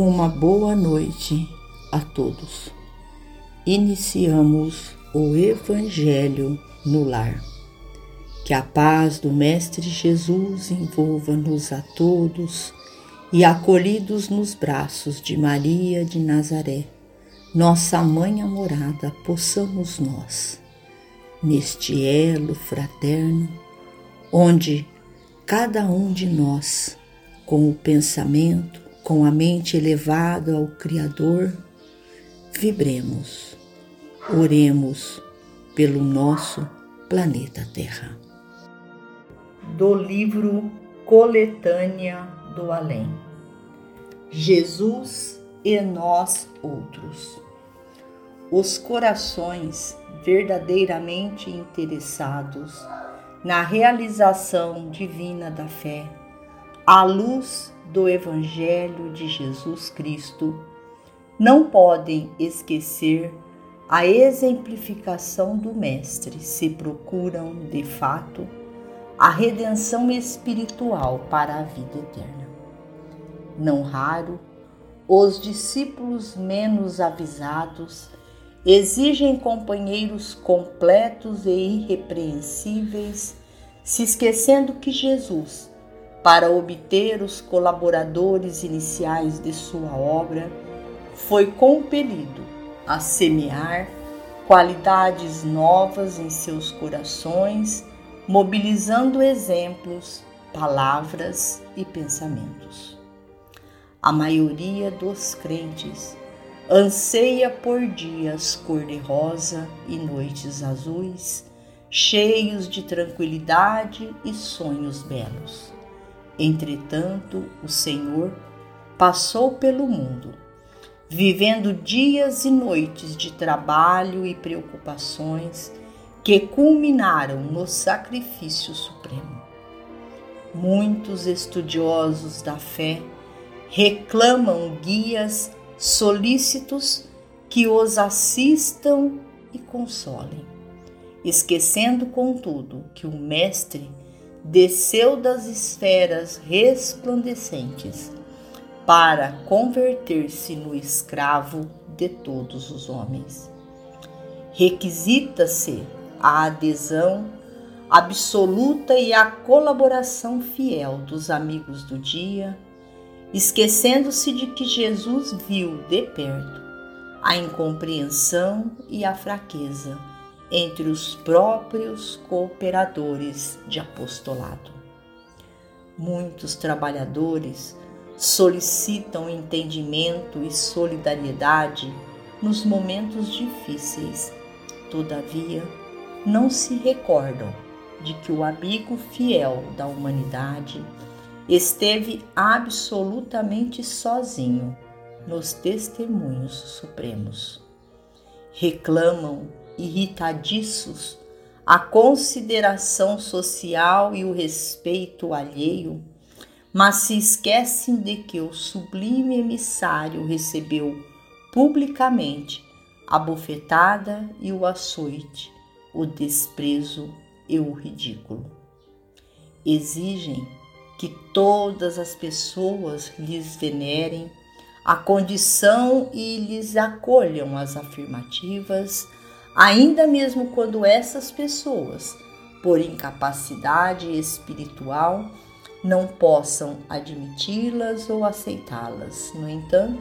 Uma boa noite a todos. Iniciamos o Evangelho no lar. Que a paz do Mestre Jesus envolva-nos a todos e acolhidos nos braços de Maria de Nazaré, nossa mãe amorada, possamos nós, neste elo fraterno, onde cada um de nós, com o pensamento, com a mente elevada ao Criador, vibremos, oremos pelo nosso planeta Terra. Do livro Coletânea do Além Jesus e nós outros. Os corações verdadeiramente interessados na realização divina da fé, à luz do Evangelho de Jesus Cristo, não podem esquecer a exemplificação do Mestre se procuram, de fato, a redenção espiritual para a vida eterna. Não raro, os discípulos menos avisados exigem companheiros completos e irrepreensíveis, se esquecendo que Jesus, para obter os colaboradores iniciais de sua obra, foi compelido a semear qualidades novas em seus corações, mobilizando exemplos, palavras e pensamentos. A maioria dos crentes anseia por dias cor-de-rosa e noites azuis, cheios de tranquilidade e sonhos belos. Entretanto, o Senhor passou pelo mundo, vivendo dias e noites de trabalho e preocupações que culminaram no sacrifício supremo. Muitos estudiosos da fé reclamam guias solícitos que os assistam e consolem, esquecendo, contudo, que o Mestre desceu das esferas resplandecentes para converter-se no escravo de todos os homens. Requisita-se a adesão absoluta e a colaboração fiel dos amigos do dia esquecendo-se de que Jesus viu de perto a incompreensão e a fraqueza entre os próprios cooperadores de apostolado. Muitos trabalhadores solicitam entendimento e solidariedade nos momentos difíceis, todavia, não se recordam de que o amigo fiel da humanidade esteve absolutamente sozinho nos testemunhos supremos. Reclamam, irritadiços, a consideração social e o respeito alheio, mas se esquecem de que o sublime emissário recebeu publicamente a bofetada e o açoite, o desprezo e o ridículo. Exigem que todas as pessoas lhes venerem a condição e lhes acolham as afirmativas, ainda mesmo quando essas pessoas, por incapacidade espiritual, não possam admiti-las ou aceitá-las. No entanto,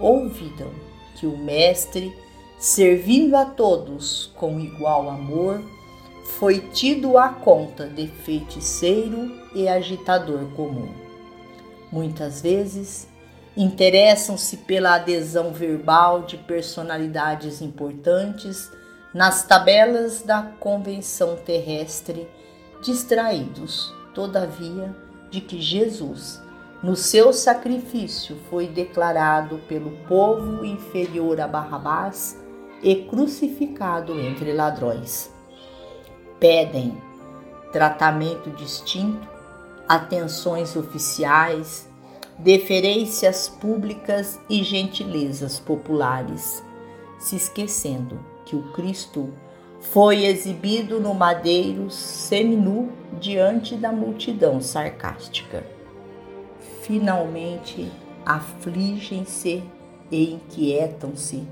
ouvidam que o Mestre, servindo a todos com igual amor, foi tido à conta de feiticeiro e agitador comum. Muitas vezes interessam-se pela adesão verbal de personalidades importantes nas tabelas da convenção terrestre, distraídos, todavia, de que Jesus, no seu sacrifício, foi declarado pelo povo inferior a Barrabás e crucificado entre ladrões. Pedem tratamento distinto, atenções oficiais, deferências públicas e gentilezas populares, se esquecendo que o Cristo foi exibido no madeiro seminu diante da multidão sarcástica. Finalmente, afligem-se e inquietam-se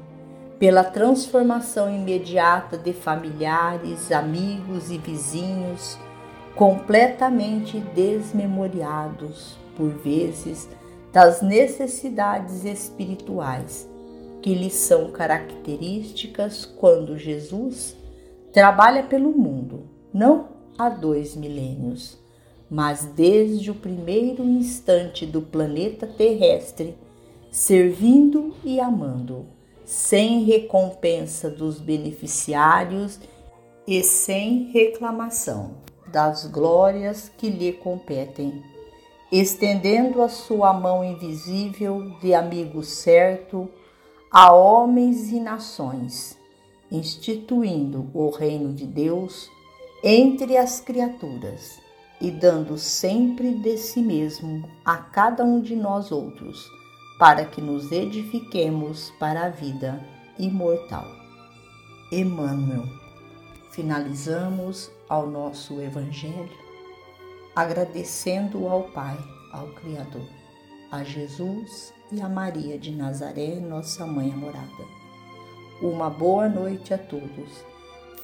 pela transformação imediata de familiares, amigos e vizinhos completamente desmemoriados, por vezes, das necessidades espirituais que lhes são características quando Jesus trabalha pelo mundo, não há dois milênios, mas desde o primeiro instante do planeta terrestre, servindo e amando, sem recompensa dos beneficiários e sem reclamação das glórias que lhe competem, estendendo a sua mão invisível de amigo certo a homens e nações, instituindo o reino de Deus entre as criaturas e dando sempre de si mesmo a cada um de nós outros, para que nos edifiquemos para a vida imortal. Emmanuel. Finalizamos ao nosso Evangelho agradecendo ao Pai, ao Criador, a Jesus e a Maria de Nazaré, nossa mãe amorada. Uma boa noite a todos.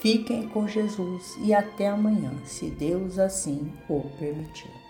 Fiquem com Jesus e até amanhã, se Deus assim o permitir.